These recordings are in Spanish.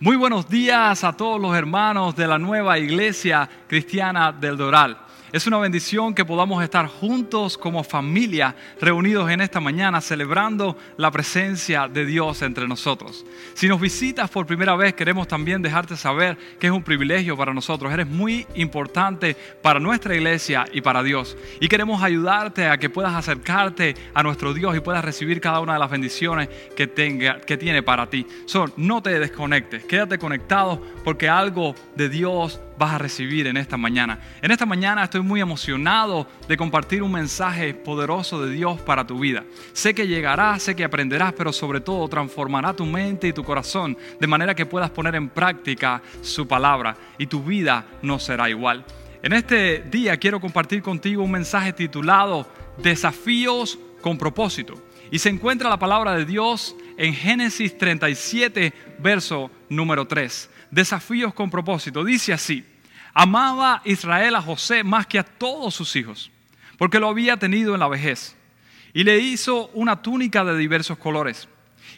Muy buenos días a todos los hermanos de la nueva iglesia cristiana del Doral. Es una bendición que podamos estar juntos como familia, reunidos en esta mañana, celebrando la presencia de Dios entre nosotros. Si nos visitas por primera vez, queremos también dejarte saber que es un privilegio para nosotros. Eres muy importante para nuestra iglesia y para Dios. Y queremos ayudarte a que puedas acercarte a nuestro Dios y puedas recibir cada una de las bendiciones que, tenga, que tiene para ti. So, no te desconectes, quédate conectado porque algo de Dios vas a recibir en esta mañana. En esta mañana estoy muy emocionado de compartir un mensaje poderoso de Dios para tu vida. Sé que llegarás, sé que aprenderás, pero sobre todo transformará tu mente y tu corazón de manera que puedas poner en práctica su palabra y tu vida no será igual. En este día quiero compartir contigo un mensaje titulado Desafíos con propósito. Y se encuentra la palabra de Dios en Génesis 37, verso número 3 desafíos con propósito. Dice así, amaba Israel a José más que a todos sus hijos, porque lo había tenido en la vejez, y le hizo una túnica de diversos colores.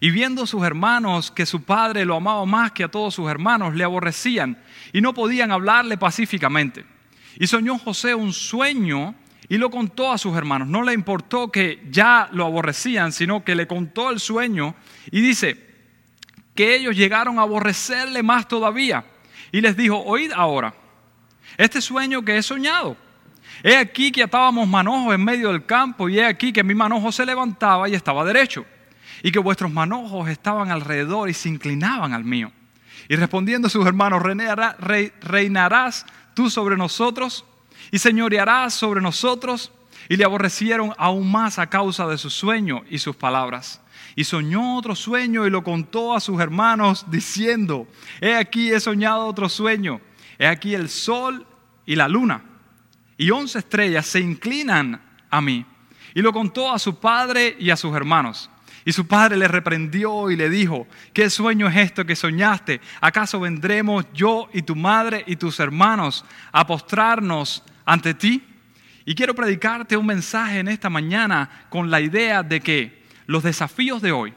Y viendo sus hermanos que su padre lo amaba más que a todos sus hermanos, le aborrecían y no podían hablarle pacíficamente. Y soñó José un sueño y lo contó a sus hermanos. No le importó que ya lo aborrecían, sino que le contó el sueño y dice, que ellos llegaron a aborrecerle más todavía. Y les dijo, oíd ahora, este sueño que he soñado. He aquí que atábamos manojos en medio del campo y he aquí que mi manojo se levantaba y estaba derecho y que vuestros manojos estaban alrededor y se inclinaban al mío. Y respondiendo sus hermanos, reinarás tú sobre nosotros y señorearás sobre nosotros. Y le aborrecieron aún más a causa de su sueño y sus palabras y soñó otro sueño y lo contó a sus hermanos diciendo, he aquí he soñado otro sueño, he aquí el sol y la luna y once estrellas se inclinan a mí. Y lo contó a su padre y a sus hermanos. Y su padre le reprendió y le dijo, ¿qué sueño es esto que soñaste? ¿Acaso vendremos yo y tu madre y tus hermanos a postrarnos ante ti? Y quiero predicarte un mensaje en esta mañana con la idea de que los desafíos de hoy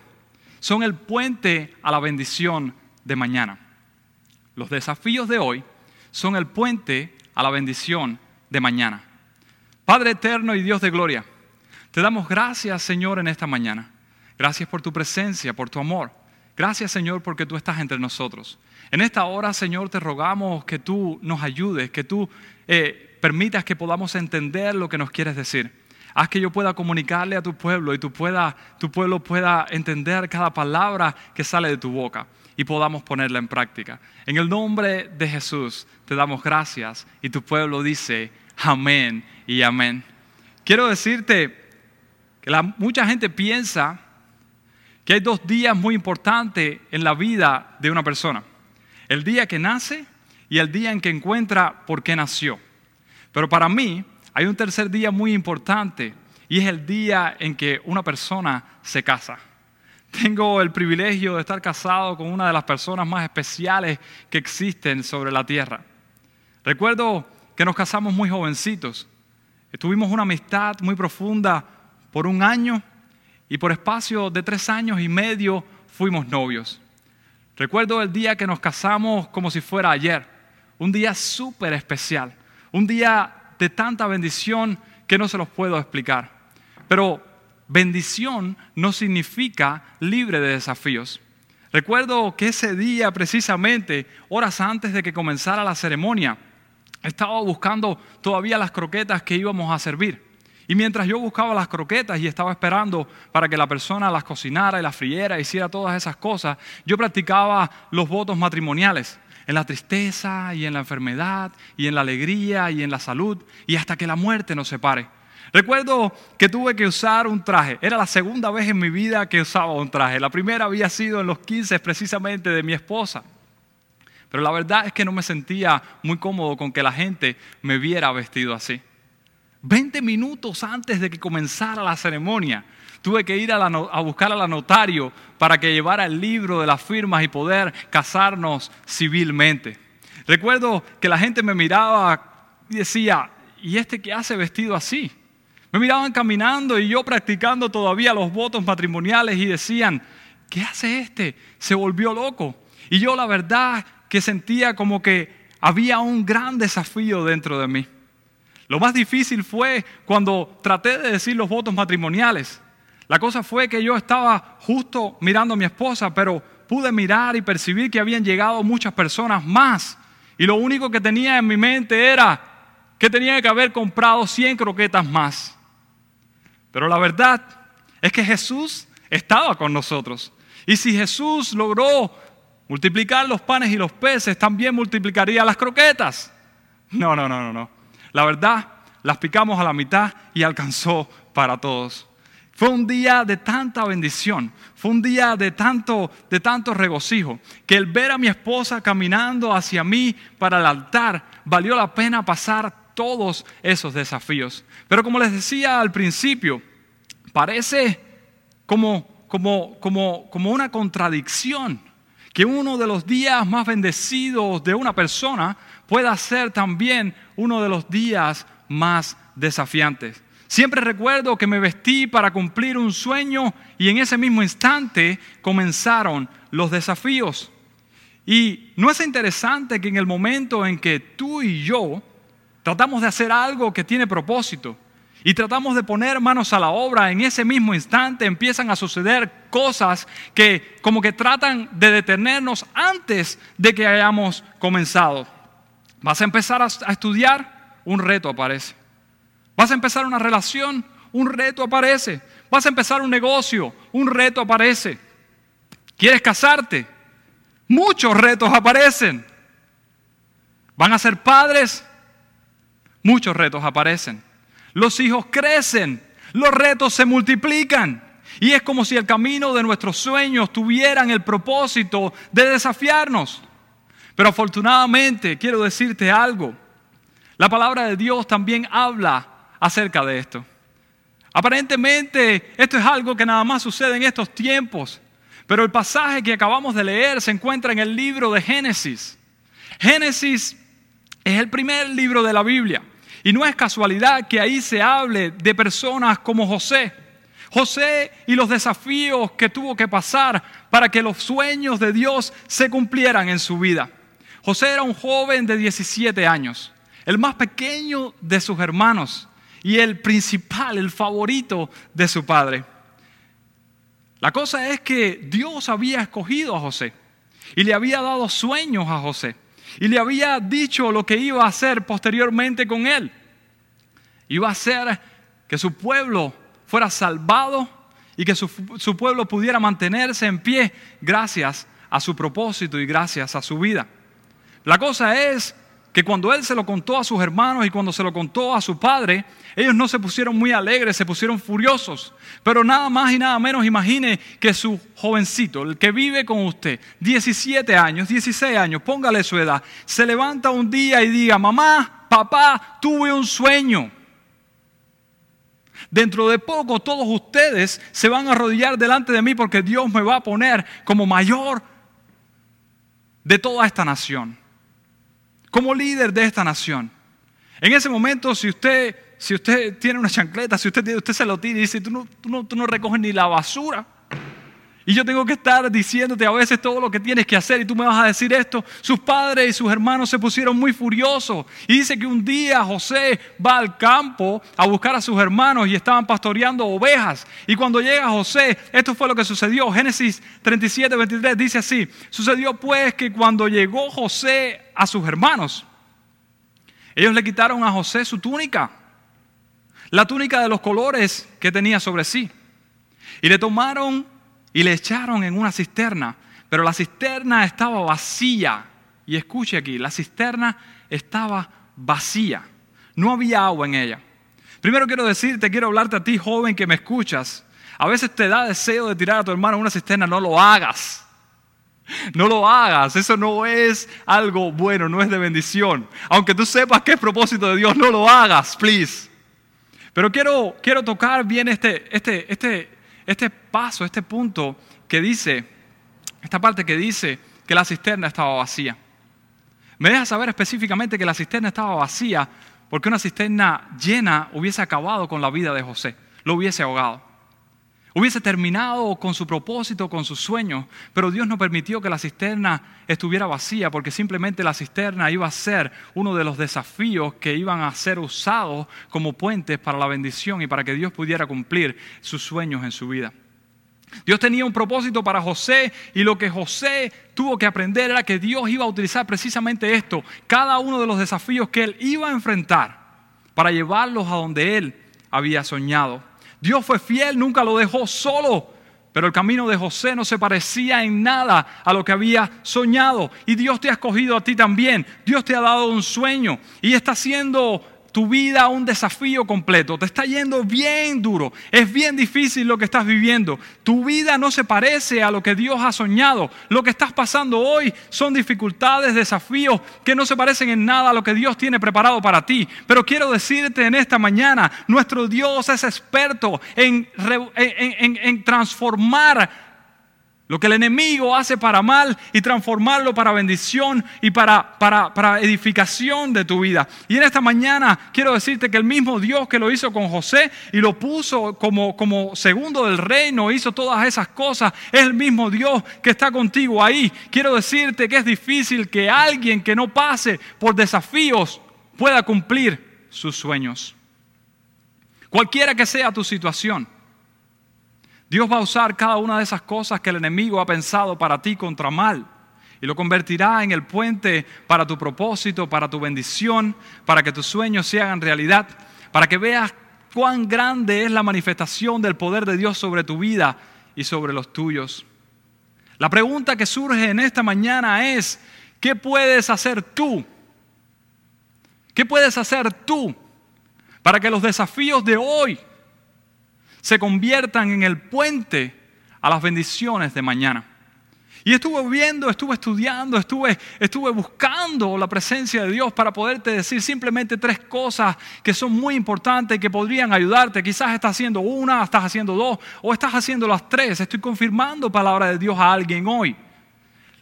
son el puente a la bendición de mañana. Los desafíos de hoy son el puente a la bendición de mañana. Padre eterno y Dios de gloria, te damos gracias Señor en esta mañana. Gracias por tu presencia, por tu amor. Gracias Señor porque tú estás entre nosotros. En esta hora Señor te rogamos que tú nos ayudes, que tú eh, permitas que podamos entender lo que nos quieres decir. Haz que yo pueda comunicarle a tu pueblo y tu, tu pueblo pueda entender cada palabra que sale de tu boca y podamos ponerla en práctica. En el nombre de Jesús te damos gracias y tu pueblo dice amén y amén. Quiero decirte que mucha gente piensa que hay dos días muy importantes en la vida de una persona. El día que nace y el día en que encuentra por qué nació. Pero para mí, hay un tercer día muy importante y es el día en que una persona se casa. Tengo el privilegio de estar casado con una de las personas más especiales que existen sobre la tierra. Recuerdo que nos casamos muy jovencitos. Tuvimos una amistad muy profunda por un año y por espacio de tres años y medio fuimos novios. Recuerdo el día que nos casamos como si fuera ayer, un día súper especial, un día de tanta bendición que no se los puedo explicar. Pero bendición no significa libre de desafíos. Recuerdo que ese día, precisamente, horas antes de que comenzara la ceremonia, estaba buscando todavía las croquetas que íbamos a servir. Y mientras yo buscaba las croquetas y estaba esperando para que la persona las cocinara y las friera, hiciera todas esas cosas, yo practicaba los votos matrimoniales en la tristeza y en la enfermedad y en la alegría y en la salud y hasta que la muerte nos separe. Recuerdo que tuve que usar un traje. Era la segunda vez en mi vida que usaba un traje. La primera había sido en los 15 precisamente de mi esposa. Pero la verdad es que no me sentía muy cómodo con que la gente me viera vestido así. Veinte minutos antes de que comenzara la ceremonia, tuve que ir a, buscar a la notario para que llevara el libro de las firmas y poder casarnos civilmente. Recuerdo que la gente me miraba y decía, ¿y este qué hace vestido así? Me miraban caminando y yo practicando todavía los votos matrimoniales y decían, ¿qué hace este? Se volvió loco. Y yo la verdad que sentía como que había un gran desafío dentro de mí. Lo más difícil fue cuando traté de decir los votos matrimoniales. La cosa fue que yo estaba justo mirando a mi esposa, pero pude mirar y percibir que habían llegado muchas personas más. Y lo único que tenía en mi mente era que tenía que haber comprado 100 croquetas más. Pero la verdad es que Jesús estaba con nosotros. Y si Jesús logró multiplicar los panes y los peces, también multiplicaría las croquetas. No, no, no, no, no. La verdad, las picamos a la mitad y alcanzó para todos. Fue un día de tanta bendición, fue un día de tanto, de regocijo, que el ver a mi esposa caminando hacia mí para el altar valió la pena pasar todos esos desafíos. Pero como les decía al principio, parece como una contradicción que uno de los días más bendecidos de una persona pueda ser también uno de los días más desafiantes. Siempre recuerdo que me vestí para cumplir un sueño y en ese mismo instante comenzaron los desafíos. Y no es interesante que en el momento en que tú y yo tratamos de hacer algo que tiene propósito y tratamos de poner manos a la obra, en ese mismo instante empiezan a suceder cosas que como que tratan de detenernos antes de que hayamos comenzado. Vas a empezar a estudiar, un reto aparece. Vas a empezar una relación, un reto aparece. Vas a empezar un negocio, un reto aparece. ¿Quieres casarte? Muchos retos aparecen. ¿Van a ser padres? Muchos retos aparecen. Los hijos crecen, los retos se multiplican. Y es como si el camino de nuestros sueños tuvieran el propósito de desafiarnos. Pero afortunadamente quiero decirte algo. La palabra de Dios también habla acerca de esto. Aparentemente esto es algo que nada más sucede en estos tiempos. Pero el pasaje que acabamos de leer se encuentra en el libro de Génesis. Génesis es el primer libro de la Biblia. Y no es casualidad que ahí se hable de personas como José. José y los desafíos que tuvo que pasar para que los sueños de Dios se cumplieran en su vida. José era un joven de 17 años, el más pequeño de sus hermanos y el principal, el favorito de su padre. La cosa es que Dios había escogido a José y le había dado sueños a José y le había dicho lo que iba a hacer posteriormente con él. Iba a hacer que su pueblo fuera salvado y que su, su pueblo pudiera mantenerse en pie gracias a su propósito y gracias a su vida. La cosa es que cuando él se lo contó a sus hermanos y cuando se lo contó a su padre, ellos no se pusieron muy alegres, se pusieron furiosos. Pero nada más y nada menos imagine que su jovencito, el que vive con usted, 17 años, 16 años, póngale su edad, se levanta un día y diga, mamá, papá, tuve un sueño. Dentro de poco todos ustedes se van a arrodillar delante de mí porque Dios me va a poner como mayor de toda esta nación como líder de esta nación. En ese momento, si usted, si usted tiene una chancleta, si usted, usted se lo tira y dice, tú no, tú, no, tú no recoges ni la basura. Y yo tengo que estar diciéndote a veces todo lo que tienes que hacer y tú me vas a decir esto. Sus padres y sus hermanos se pusieron muy furiosos. Y dice que un día José va al campo a buscar a sus hermanos y estaban pastoreando ovejas. Y cuando llega José, esto fue lo que sucedió. Génesis 37, 23 dice así. Sucedió pues que cuando llegó José a sus hermanos, ellos le quitaron a José su túnica. La túnica de los colores que tenía sobre sí. Y le tomaron y le echaron en una cisterna, pero la cisterna estaba vacía. Y escuche aquí, la cisterna estaba vacía, no había agua en ella. Primero quiero decirte, quiero hablarte a ti joven que me escuchas. A veces te da deseo de tirar a tu hermano una cisterna, no lo hagas. No lo hagas, eso no es algo bueno, no es de bendición. Aunque tú sepas que es propósito de Dios, no lo hagas, please. Pero quiero, quiero tocar bien este, este, este, este paso, este punto que dice, esta parte que dice que la cisterna estaba vacía. Me deja saber específicamente que la cisterna estaba vacía porque una cisterna llena hubiese acabado con la vida de José, lo hubiese ahogado. Hubiese terminado con su propósito, con sus sueños, pero Dios no permitió que la cisterna estuviera vacía porque simplemente la cisterna iba a ser uno de los desafíos que iban a ser usados como puentes para la bendición y para que Dios pudiera cumplir sus sueños en su vida. Dios tenía un propósito para José y lo que José tuvo que aprender era que Dios iba a utilizar precisamente esto, cada uno de los desafíos que él iba a enfrentar para llevarlos a donde él había soñado. Dios fue fiel, nunca lo dejó solo. Pero el camino de José no se parecía en nada a lo que había soñado. Y Dios te ha escogido a ti también. Dios te ha dado un sueño. Y está haciendo tu vida un desafío completo. Te está yendo bien duro. Es bien difícil lo que estás viviendo. Tu vida no se parece a lo que Dios ha soñado. Lo que estás pasando hoy son dificultades, desafíos que no se parecen en nada a lo que Dios tiene preparado para ti. Pero quiero decirte en esta mañana, nuestro Dios es experto en, transformar lo que el enemigo hace para mal y transformarlo para bendición y para, para, edificación de tu vida. Y en esta mañana quiero decirte que el mismo Dios que lo hizo con José y lo puso como, como segundo del reino, hizo todas esas cosas, es el mismo Dios que está contigo ahí. Quiero decirte que es difícil que alguien que no pase por desafíos pueda cumplir sus sueños. Cualquiera que sea tu situación. Dios va a usar cada una de esas cosas que el enemigo ha pensado para ti contra mal y lo convertirá en el puente para tu propósito, para tu bendición, para que tus sueños se hagan realidad, para que veas cuán grande es la manifestación del poder de Dios sobre tu vida y sobre los tuyos. La pregunta que surge en esta mañana es, ¿qué puedes hacer tú? ¿Qué puedes hacer tú para que los desafíos de hoy se conviertan en el puente a las bendiciones de mañana. Y estuve viendo, estuve estudiando, estuve, estuve buscando la presencia de Dios para poderte decir simplemente tres cosas que son muy importantes y que podrían ayudarte. Quizás estás haciendo una, estás haciendo dos o estás haciendo las tres. Estoy confirmando palabra de Dios a alguien hoy.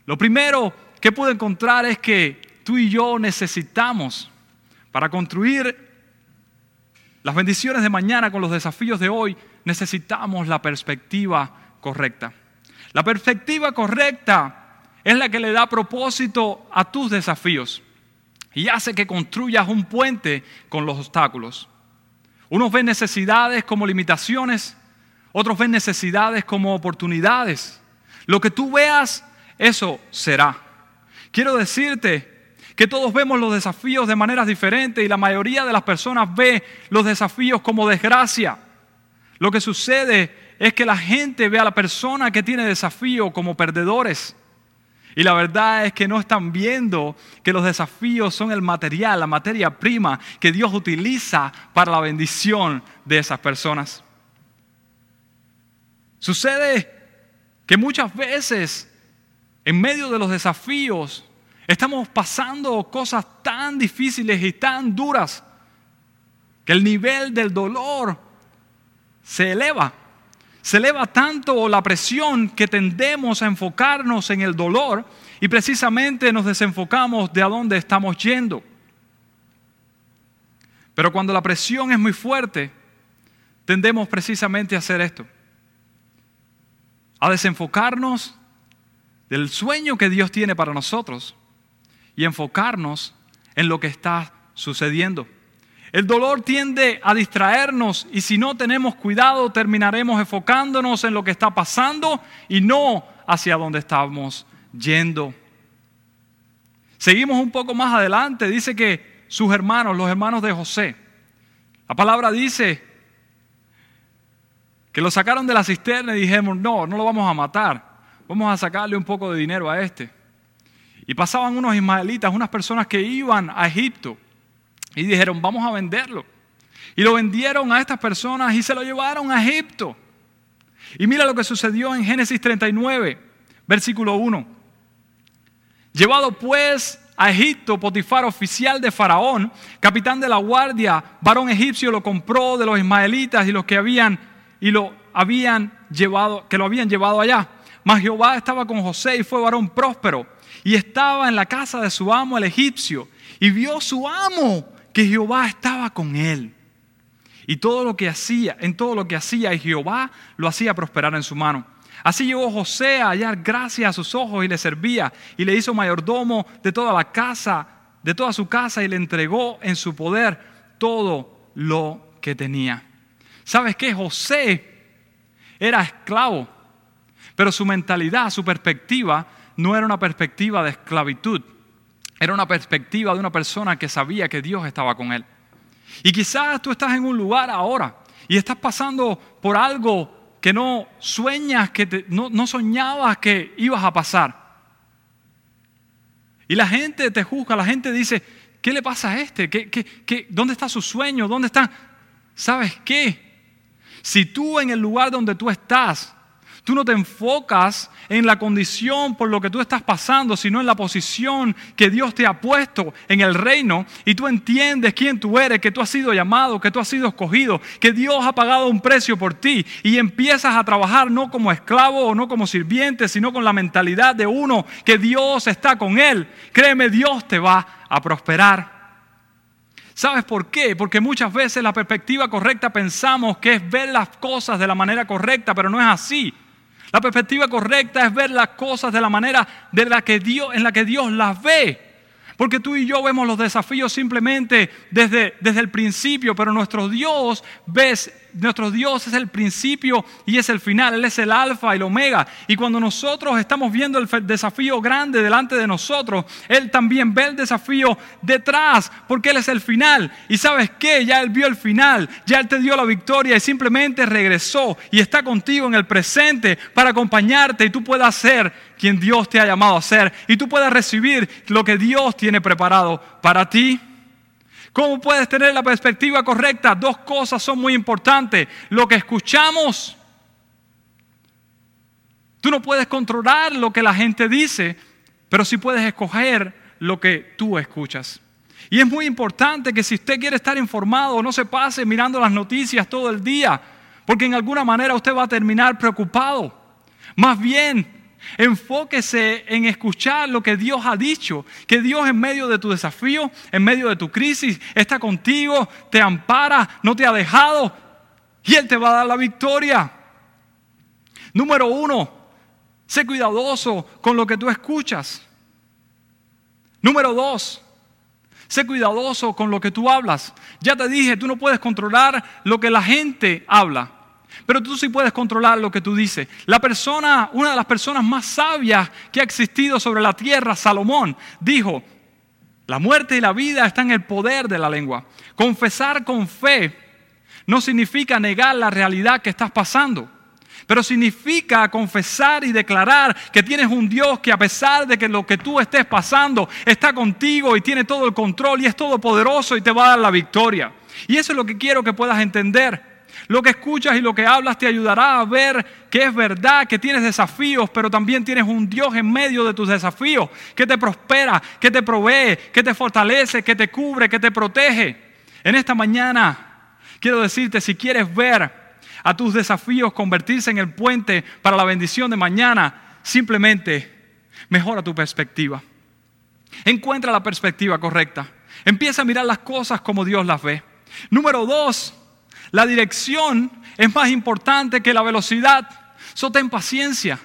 Lo primero que pude encontrar es que tú y yo necesitamos para construir las bendiciones de mañana con los desafíos de hoy, necesitamos la perspectiva correcta. La perspectiva correcta es la que le da propósito a tus desafíos y hace que construyas un puente con los obstáculos. Unos ven necesidades como limitaciones, otros ven necesidades como oportunidades. Lo que tú veas, eso será. Quiero decirte que todos vemos los desafíos de maneras diferentes y la mayoría de las personas ve los desafíos como desgracia. Lo que sucede es que la gente ve a la persona que tiene desafío como perdedores. Y la verdad es que no están viendo que los desafíos son el material, la materia prima que Dios utiliza para la bendición de esas personas. Sucede que muchas veces, en medio de los desafíos, estamos pasando cosas tan difíciles y tan duras que el nivel del dolor se eleva. Se eleva tanto la presión que tendemos a enfocarnos en el dolor y precisamente nos desenfocamos de a dónde estamos yendo. Pero cuando la presión es muy fuerte, tendemos precisamente a hacer esto. A desenfocarnos del sueño que Dios tiene para nosotros y enfocarnos en lo que está sucediendo. El dolor tiende a distraernos y si no tenemos cuidado terminaremos enfocándonos en lo que está pasando y no hacia donde estamos yendo. Seguimos un poco más adelante, dice que sus hermanos, los hermanos de José, la palabra dice que lo sacaron de la cisterna y dijimos, no, no lo vamos a matar, vamos a sacarle un poco de dinero a este. Y pasaban unos ismaelitas, unas personas que iban a Egipto y dijeron, vamos a venderlo. Y lo vendieron a estas personas y se lo llevaron a Egipto. Y mira lo que sucedió en Génesis 39, versículo 1. Llevado pues a Egipto, Potifar, oficial de Faraón, capitán de la guardia, varón egipcio, lo compró de los ismaelitas y los que habían y lo habían llevado, que lo habían llevado allá. Mas Jehová estaba con José y fue varón próspero y estaba en la casa de su amo el egipcio y vio su amo que Jehová estaba con él. Y todo lo que hacía, en todo lo que hacía, y Jehová lo hacía prosperar en su mano. Así llegó José a hallar gracia a sus ojos y le servía y le hizo mayordomo de toda la casa, de toda su casa y le entregó en su poder todo lo que tenía. ¿Sabes qué? José era esclavo, pero su mentalidad, su perspectiva no era una perspectiva de esclavitud, era una perspectiva de una persona que sabía que Dios estaba con él. Y quizás tú estás en un lugar ahora y estás pasando por algo que no sueñas, que no, soñabas que ibas a pasar. Y la gente te juzga, la gente dice, ¿qué le pasa a este? ¿Qué, qué, dónde está su sueño? ¿Dónde está? ¿Sabes qué? Si tú en el lugar donde tú estás Tú no te enfocas en la condición por lo que tú estás pasando, sino en la posición que Dios te ha puesto en el reino y tú entiendes quién tú eres, que tú has sido llamado, que tú has sido escogido, que Dios ha pagado un precio por ti y empiezas a trabajar no como esclavo o no como sirviente, sino con la mentalidad de uno que Dios está con él. Créeme, Dios te va a prosperar. ¿Sabes por qué? Porque muchas veces la perspectiva correcta pensamos que es ver las cosas de la manera correcta, pero no es así. La perspectiva correcta es ver las cosas de la manera de la que Dios, en la que Dios las ve. Porque tú y yo vemos los desafíos simplemente desde, desde el principio, pero nuestro Dios ves nuestro Dios es el principio y es el final, Él es el alfa y el omega. Y cuando nosotros estamos viendo el desafío grande delante de nosotros, Él también ve el desafío detrás, porque Él es el final. Y sabes qué, ya Él vio el final, ya Él te dio la victoria y simplemente regresó y está contigo en el presente para acompañarte y tú puedas ser quien Dios te ha llamado a ser y tú puedas recibir lo que Dios tiene preparado para ti. ¿Cómo puedes tener la perspectiva correcta? Dos cosas son muy importantes. Lo que escuchamos. Tú no puedes controlar lo que la gente dice, pero sí puedes escoger lo que tú escuchas. Y es muy importante que si usted quiere estar informado, no se pase mirando las noticias todo el día, porque en alguna manera usted va a terminar preocupado. Más bien, Enfóquese en escuchar lo que Dios ha dicho, que Dios en medio de tu desafío, en medio de tu crisis, está contigo, te ampara, no te ha dejado y Él te va a dar la victoria. Número uno, sé cuidadoso con lo que tú escuchas. Número dos, sé cuidadoso con lo que tú hablas. Ya te dije, tú no puedes controlar lo que la gente habla. Pero tú sí puedes controlar lo que tú dices. La persona, una de las personas más sabias que ha existido sobre la tierra, Salomón, dijo, la muerte y la vida están en el poder de la lengua. Confesar con fe no significa negar la realidad que estás pasando, pero significa confesar y declarar que tienes un Dios que a pesar de que lo que tú estés pasando está contigo y tiene todo el control y es todopoderoso y te va a dar la victoria. Y eso es lo que quiero que puedas entender. Lo que escuchas y lo que hablas te ayudará a ver que es verdad, que tienes desafíos, pero también tienes un Dios en medio de tus desafíos, que te prospera, que te provee, que te fortalece, que te cubre, que te protege. En esta mañana quiero decirte, si quieres ver a tus desafíos convertirse en el puente para la bendición de mañana, simplemente mejora tu perspectiva. Encuentra la perspectiva correcta. Empieza a mirar las cosas como Dios las ve. Número dos, la dirección es más importante que la velocidad. So ten paciencia.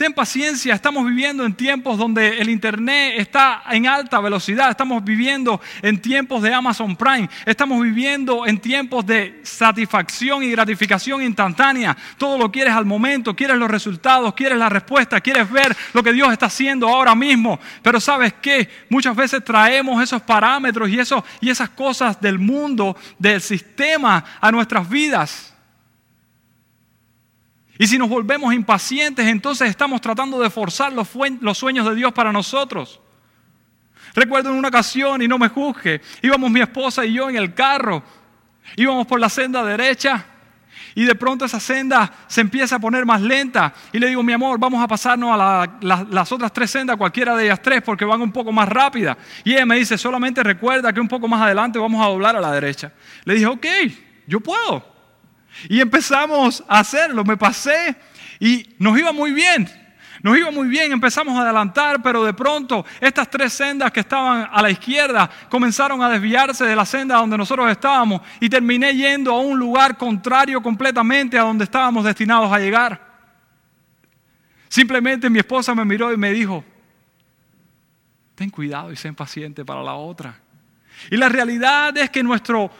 Ten paciencia, estamos viviendo en tiempos donde el Internet está en alta velocidad, estamos viviendo en tiempos de Amazon Prime, estamos viviendo en tiempos de satisfacción y gratificación instantánea. Todo lo quieres al momento, quieres los resultados, quieres la respuesta, quieres ver lo que Dios está haciendo ahora mismo. Pero sabes qué, muchas veces traemos esos parámetros y, eso, y esas cosas del mundo, del sistema a nuestras vidas. Y si nos volvemos impacientes, entonces estamos tratando de forzar los, sueños de Dios para nosotros. Recuerdo en una ocasión, y no me juzgue, íbamos mi esposa y yo en el carro, íbamos por la senda derecha y de pronto esa senda se empieza a poner más lenta. Y le digo, mi amor, vamos a pasarnos a las otras tres sendas, cualquiera de ellas tres, porque van un poco más rápida. Y ella me dice, solamente recuerda que un poco más adelante vamos a doblar a la derecha. Le dije, ok, yo puedo. Y empezamos a hacerlo, me pasé y nos iba muy bien. Nos iba muy bien, empezamos a adelantar, pero de pronto estas tres sendas que estaban a la izquierda comenzaron a desviarse de la senda donde nosotros estábamos y terminé yendo a un lugar contrario completamente a donde estábamos destinados a llegar. Simplemente mi esposa me miró y me dijo, ten cuidado y sé paciente para la otra. Y la realidad es que nuestro,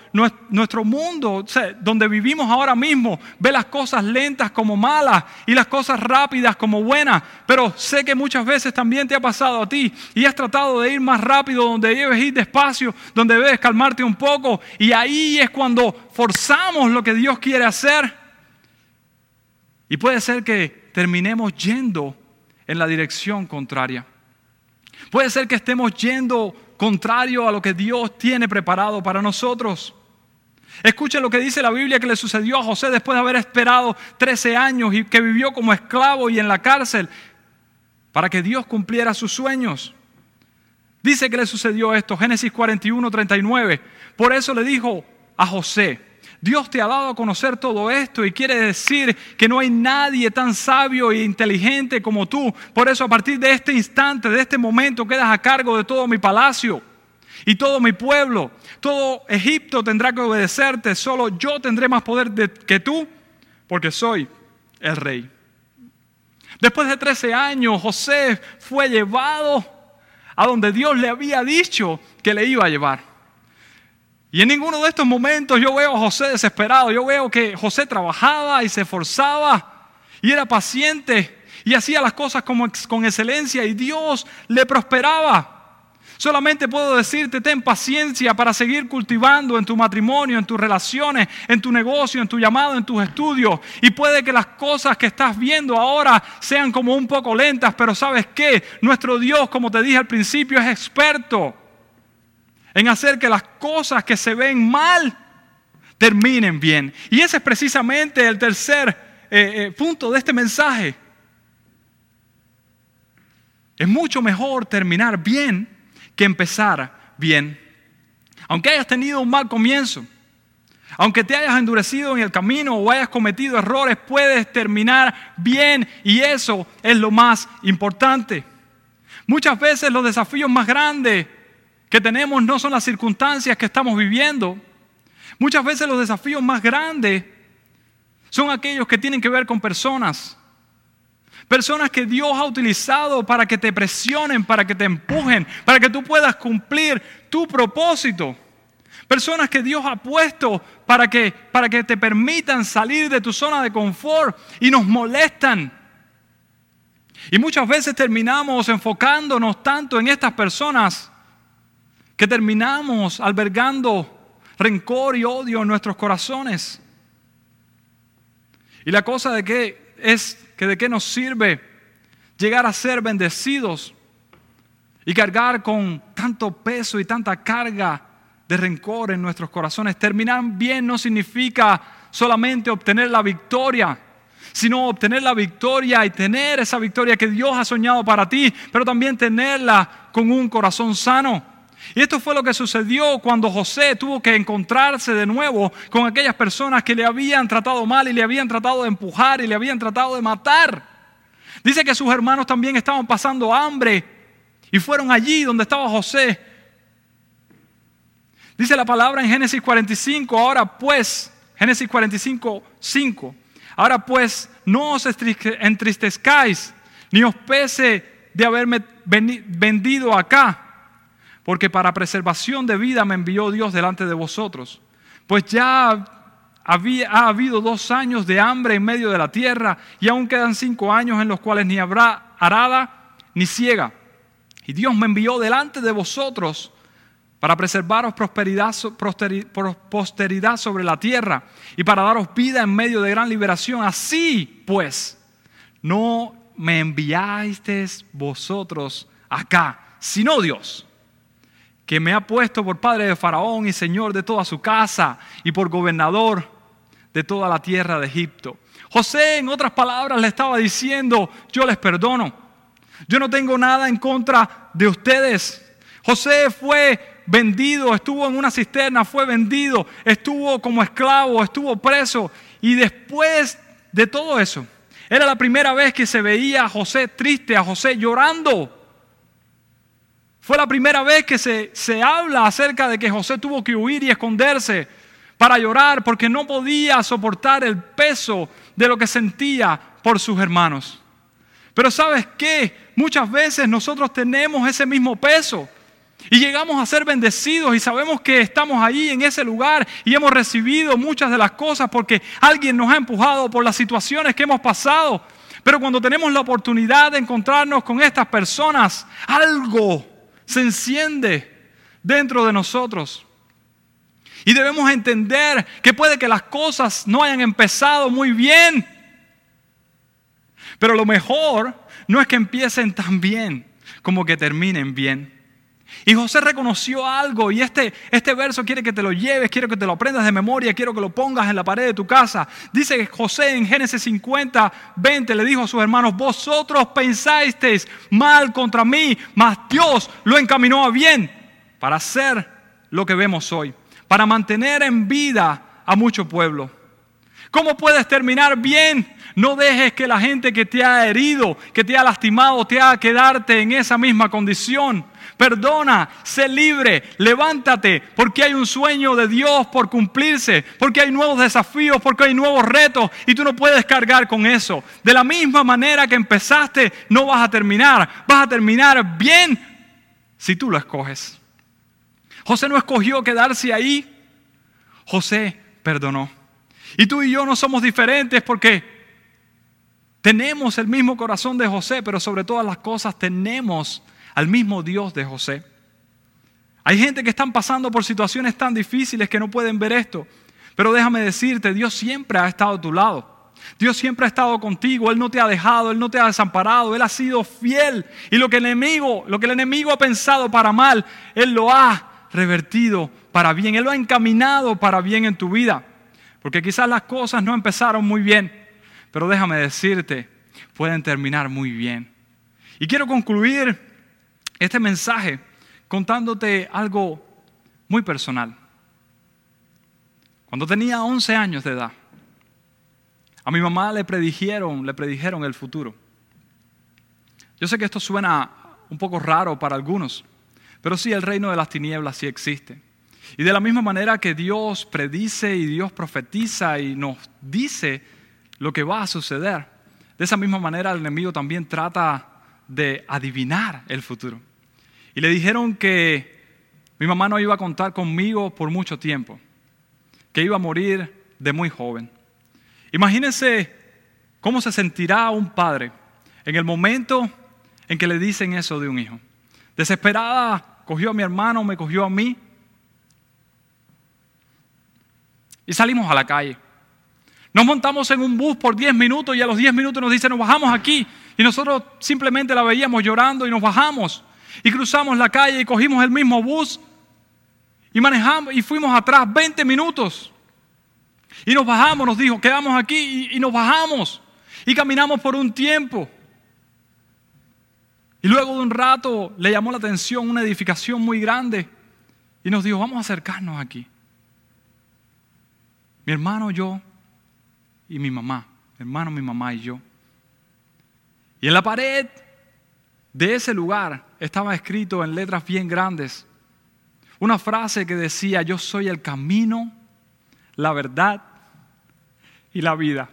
nuestro mundo, donde vivimos ahora mismo, ve las cosas lentas como malas y las cosas rápidas como buenas. Pero sé que muchas veces también te ha pasado a ti y has tratado de ir más rápido donde debes ir despacio, donde debes calmarte un poco. Y ahí es cuando forzamos lo que Dios quiere hacer. Y puede ser que terminemos yendo en la dirección contraria. Puede ser que estemos yendo contrario a lo que Dios tiene preparado para nosotros. Escuchen lo que dice la Biblia que le sucedió a José después de haber esperado 13 años y que vivió como esclavo y en la cárcel para que Dios cumpliera sus sueños. Dice que le sucedió esto, Génesis 41, 39. Por eso le dijo a José, Dios te ha dado a conocer todo esto y quiere decir que no hay nadie tan sabio e inteligente como tú. Por eso a partir de este instante, de este momento, quedas a cargo de todo mi palacio y todo mi pueblo. Todo Egipto tendrá que obedecerte. Solo yo tendré más poder que tú porque soy el rey. Después de 13 años, José fue llevado a donde Dios le había dicho que le iba a llevar. Y en ninguno de estos momentos yo veo a José desesperado. Yo veo que José trabajaba y se esforzaba y era paciente y hacía las cosas con excelencia y Dios le prosperaba. Solamente puedo decirte, ten paciencia para seguir cultivando en tu matrimonio, en tus relaciones, en tu negocio, en tu llamado, en tus estudios. Y puede que las cosas que estás viendo ahora sean como un poco lentas, pero sabes qué, nuestro Dios, como te dije al principio, es experto en hacer que las cosas que se ven mal terminen bien. Y ese es precisamente el tercer eh, eh, punto de este mensaje. Es mucho mejor terminar bien que empezar bien. Aunque hayas tenido un mal comienzo, aunque te hayas endurecido en el camino o hayas cometido errores, puedes terminar bien y eso es lo más importante. Muchas veces los desafíos más grandes que tenemos no son las circunstancias que estamos viviendo. Muchas veces los desafíos más grandes son aquellos que tienen que ver con personas. Personas que Dios ha utilizado para que te presionen, para que te empujen, para que tú puedas cumplir tu propósito. Personas que Dios ha puesto para que, para que te permitan salir de tu zona de confort y nos molestan. Y muchas veces terminamos enfocándonos tanto en estas personas que terminamos albergando rencor y odio en nuestros corazones. Y la cosa de qué es que de qué nos sirve llegar a ser bendecidos y cargar con tanto peso y tanta carga de rencor en nuestros corazones. Terminar bien no significa solamente obtener la victoria, sino obtener la victoria y tener esa victoria que Dios ha soñado para ti, pero también tenerla con un corazón sano. Y esto fue lo que sucedió cuando José tuvo que encontrarse de nuevo con aquellas personas que le habían tratado mal y le habían tratado de empujar y le habían tratado de matar. Dice que sus hermanos también estaban pasando hambre y fueron allí donde estaba José. Dice la palabra en Génesis 45, ahora pues, Génesis 45, 5, ahora pues no os entristezcáis ni os pese de haberme vendido acá porque para preservación de vida me envió Dios delante de vosotros. Pues ya había, ha habido dos años de hambre en medio de la tierra y aún quedan cinco años en los cuales ni habrá arada ni ciega. Y Dios me envió delante de vosotros para preservaros prosperidad, posteridad sobre la tierra y para daros vida en medio de gran liberación. Así pues, no me enviasteis vosotros acá, sino Dios que me ha puesto por padre de Faraón y señor de toda su casa y por gobernador de toda la tierra de Egipto. José, en otras palabras, le estaba diciendo, yo les perdono. Yo no tengo nada en contra de ustedes. José fue vendido, estuvo en una cisterna, fue vendido, estuvo como esclavo, estuvo preso. Y después de todo eso, Era la primera vez que se veía a José triste, a José llorando. Fue la primera vez que se, se habla acerca de que José tuvo que huir y esconderse para llorar porque no podía soportar el peso de lo que sentía por sus hermanos. Pero sabes qué? Muchas veces nosotros tenemos ese mismo peso. Y llegamos a ser bendecidos y sabemos que estamos ahí en ese lugar y hemos recibido muchas de las cosas porque alguien nos ha empujado por las situaciones que hemos pasado. Pero cuando tenemos la oportunidad de encontrarnos con estas personas, algo se enciende dentro de nosotros. Y debemos entender que puede que las cosas no hayan empezado muy bien. Pero lo mejor no es que empiecen tan bien como que terminen bien. Y José reconoció algo y este, este verso quiere que te lo lleves, quiero que te lo aprendas de memoria, quiero que lo pongas en la pared de tu casa. Dice que José en Génesis 50, 20 le dijo a sus hermanos, vosotros pensasteis mal contra mí, mas Dios lo encaminó a bien para hacer lo que vemos hoy, para mantener en vida a mucho pueblo. ¿Cómo puedes terminar bien? No dejes que la gente que te ha herido, que te ha lastimado, te haga quedarte en esa misma condición. Perdona, sé libre, levántate, porque hay un sueño de Dios por cumplirse, porque hay nuevos desafíos, porque hay nuevos retos y tú no puedes cargar con eso. De la misma manera que empezaste, no vas a terminar, vas a terminar bien si tú lo escoges. José no escogió quedarse ahí, José perdonó. Y tú y yo no somos diferentes porque tenemos el mismo corazón de José, pero sobre todas las cosas tenemos al mismo Dios de José. Hay gente que están pasando por situaciones tan difíciles que no pueden ver esto. Pero déjame decirte, Dios siempre ha estado a tu lado. Dios siempre ha estado contigo, Él no te ha dejado, Él no te ha desamparado, Él ha sido fiel. Y lo que el enemigo, lo que el enemigo ha pensado para mal, Él lo ha revertido para bien, Él lo ha encaminado para bien en tu vida. Porque quizás las cosas no empezaron muy bien, pero déjame decirte, pueden terminar muy bien. Y quiero concluir este mensaje contándote algo muy personal. Cuando tenía 11 años de edad, a mi mamá le predijeron, le predijeron el futuro. Yo sé que esto suena un poco raro para algunos, pero sí el reino de las tinieblas sí existe. Y de la misma manera que Dios predice y Dios profetiza y nos dice lo que va a suceder, de esa misma manera el enemigo también trata de adivinar el futuro. Y le dijeron que mi mamá no iba a contar conmigo por mucho tiempo, que iba a morir de muy joven. Imagínense cómo se sentirá un padre en el momento en que le dicen eso de un hijo. Desesperada, cogió a mi hermano, me cogió a mí y salimos a la calle. Nos montamos en un bus por 10 minutos y a los 10 minutos nos dicen, nos bajamos aquí. Y nosotros simplemente la veíamos llorando y nos bajamos. Y cruzamos la calle y cogimos el mismo bus y manejamos y fuimos atrás 20 minutos. Y nos bajamos, nos dijo, quedamos aquí y nos bajamos. Y caminamos por un tiempo. Y luego de un rato le llamó la atención una edificación muy grande y nos dijo, vamos a acercarnos aquí. Mi hermano, yo y mi mamá. Hermano, mi mamá y yo. Y en la pared de ese lugar estaba escrito en letras bien grandes una frase que decía, yo soy el camino, la verdad y la vida.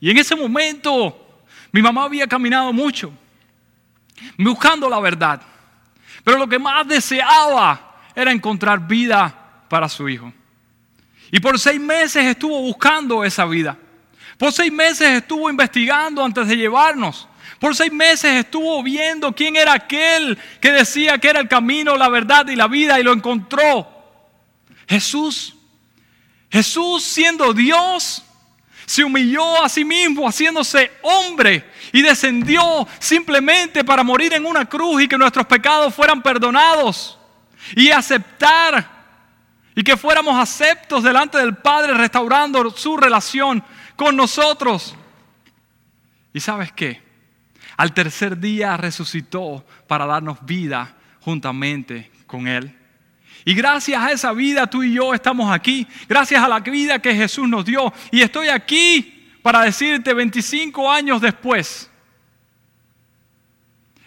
Y en ese momento mi mamá había caminado mucho, buscando la verdad. Pero lo que más deseaba era encontrar vida para su hijo. Y por seis meses estuvo buscando esa vida. Por seis meses estuvo investigando antes de llevarnos. Por seis meses estuvo viendo quién era aquel que decía que era el camino, la verdad y la vida y lo encontró. Jesús. Jesús siendo Dios, se humilló a sí mismo haciéndose hombre y descendió simplemente para morir en una cruz y que nuestros pecados fueran perdonados y aceptar y que fuéramos aceptos delante del Padre restaurando su relación con nosotros. ¿Y sabes qué? Al tercer día resucitó para darnos vida juntamente con Él. Y gracias a esa vida tú y yo estamos aquí. Gracias a la vida que Jesús nos dio. Y estoy aquí para decirte 25 años después,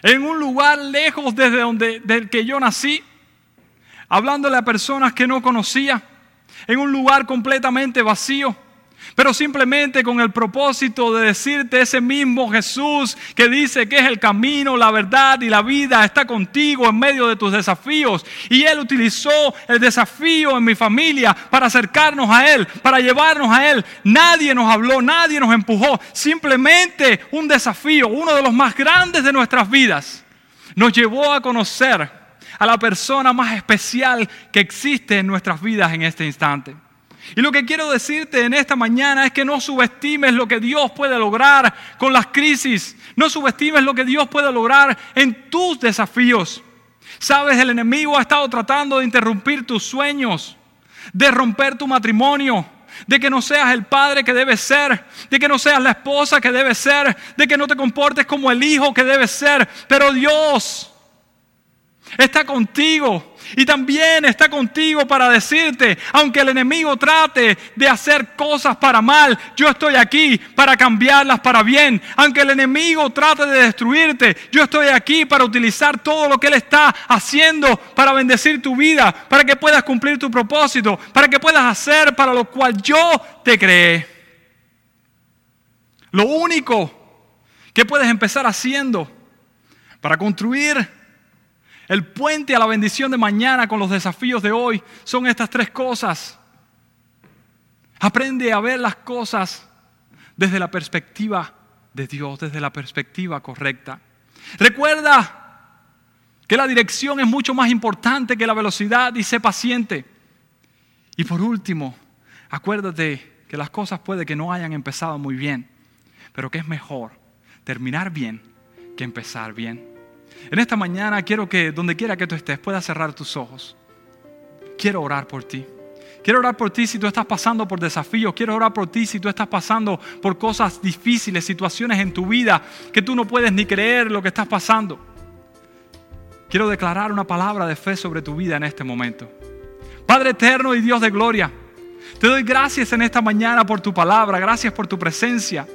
en un lugar lejos desde donde del que yo nací, hablándole a personas que no conocía, en un lugar completamente vacío pero simplemente con el propósito de decirte ese mismo Jesús que dice que es el camino, la verdad y la vida, está contigo en medio de tus desafíos. Y Él utilizó el desafío en mi familia para acercarnos a Él, para llevarnos a Él. Nadie nos habló, nadie nos empujó, simplemente un desafío, uno de los más grandes de nuestras vidas, nos llevó a conocer a la persona más especial que existe en nuestras vidas en este instante. Y lo que quiero decirte en esta mañana es que no subestimes lo que Dios puede lograr con las crisis. No subestimes lo que Dios puede lograr en tus desafíos. Sabes, el enemigo ha estado tratando de interrumpir tus sueños, de romper tu matrimonio, de que no seas el padre que debes ser, de que no seas la esposa que debes ser, de que no te comportes como el hijo que debes ser. Pero Dios está contigo y también está contigo para decirte, aunque el enemigo trate de hacer cosas para mal, yo estoy aquí para cambiarlas para bien. Aunque el enemigo trate de destruirte, yo estoy aquí para utilizar todo lo que él está haciendo para bendecir tu vida, para que puedas cumplir tu propósito, para que puedas hacer para lo cual yo te creé. Lo único que puedes empezar haciendo para construir el puente a la bendición de mañana con los desafíos de hoy son estas tres cosas. Aprende a ver las cosas desde la perspectiva de Dios, desde la perspectiva correcta. Recuerda que la dirección es mucho más importante que la velocidad y sé paciente. Y por último, acuérdate que las cosas puede que no hayan empezado muy bien, pero que es mejor terminar bien que empezar bien. En esta mañana quiero que donde quiera que tú estés puedas cerrar tus ojos. Quiero orar por ti. Quiero orar por ti si tú estás pasando por desafíos. Quiero orar por ti si tú estás pasando por cosas difíciles, situaciones en tu vida que tú no puedes ni creer lo que estás pasando. Quiero declarar una palabra de fe sobre tu vida en este momento. Padre eterno y Dios de gloria, te doy gracias en esta mañana por tu palabra. Gracias por tu presencia.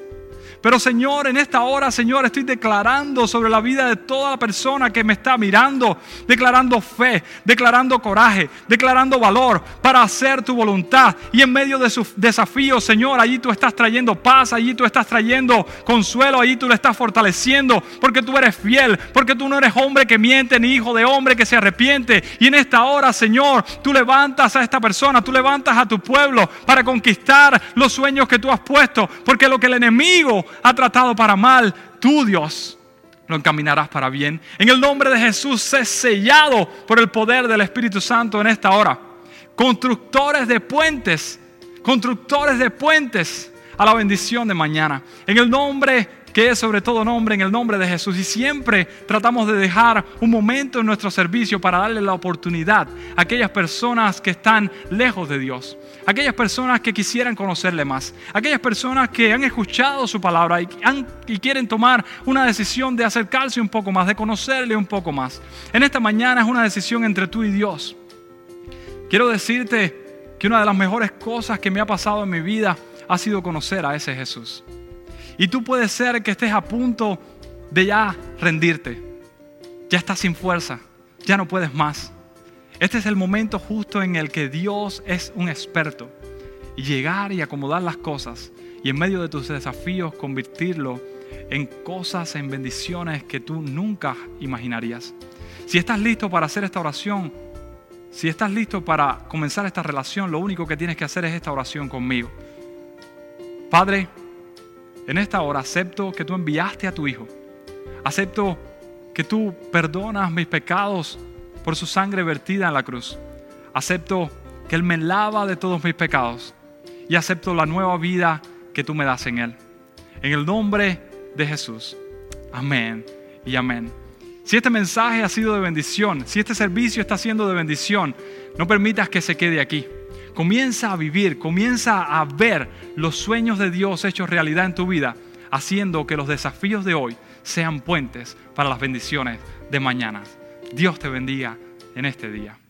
Pero Señor, en esta hora, Señor, estoy declarando sobre la vida de toda persona que me está mirando, declarando fe, declarando coraje, declarando valor para hacer tu voluntad. Y en medio de sus desafíos, Señor, allí tú estás trayendo paz, allí tú estás trayendo consuelo, allí tú le estás fortaleciendo, porque tú eres fiel, porque tú no eres hombre que miente, ni hijo de hombre que se arrepiente. Y en esta hora, Señor, tú levantas a esta persona, tú levantas a tu pueblo para conquistar los sueños que tú has puesto, porque lo que el enemigo ha tratado para mal, tú Dios lo encaminarás para bien. En el nombre de Jesús, sé sellado por el poder del Espíritu Santo en esta hora. Constructores de puentes, constructores de puentes a la bendición de mañana. En el nombre que es sobre todo nombre, en el nombre de Jesús. Y siempre tratamos de dejar un momento en nuestro servicio para darle la oportunidad a aquellas personas que están lejos de Dios, aquellas personas que quisieran conocerle más, aquellas personas que han escuchado su palabra y, quieren tomar una decisión de acercarse un poco más, de conocerle un poco más. En esta mañana es una decisión entre tú y Dios. Quiero decirte que una de las mejores cosas que me ha pasado en mi vida ha sido conocer a ese Jesús. Y tú puedes ser que estés a punto de ya rendirte. Ya estás sin fuerza, ya no puedes más. Este es el momento justo en el que Dios es un experto. Y llegar y acomodar las cosas y en medio de tus desafíos convertirlo en cosas, en bendiciones que tú nunca imaginarías. Si estás listo para hacer esta oración, si estás listo para comenzar esta relación, lo único que tienes que hacer es esta oración conmigo. Padre, en esta hora acepto que tú enviaste a tu Hijo. Acepto que tú perdonas mis pecados por su sangre vertida en la cruz. Acepto que Él me lava de todos mis pecados. Y acepto la nueva vida que tú me das en Él. En el nombre de Jesús. Amén y amén. Si este mensaje ha sido de bendición, si este servicio está siendo de bendición, no permitas que se quede aquí. Comienza a vivir, comienza a ver los sueños de Dios hechos realidad en tu vida, haciendo que los desafíos de hoy sean puentes para las bendiciones de mañana. Dios te bendiga en este día.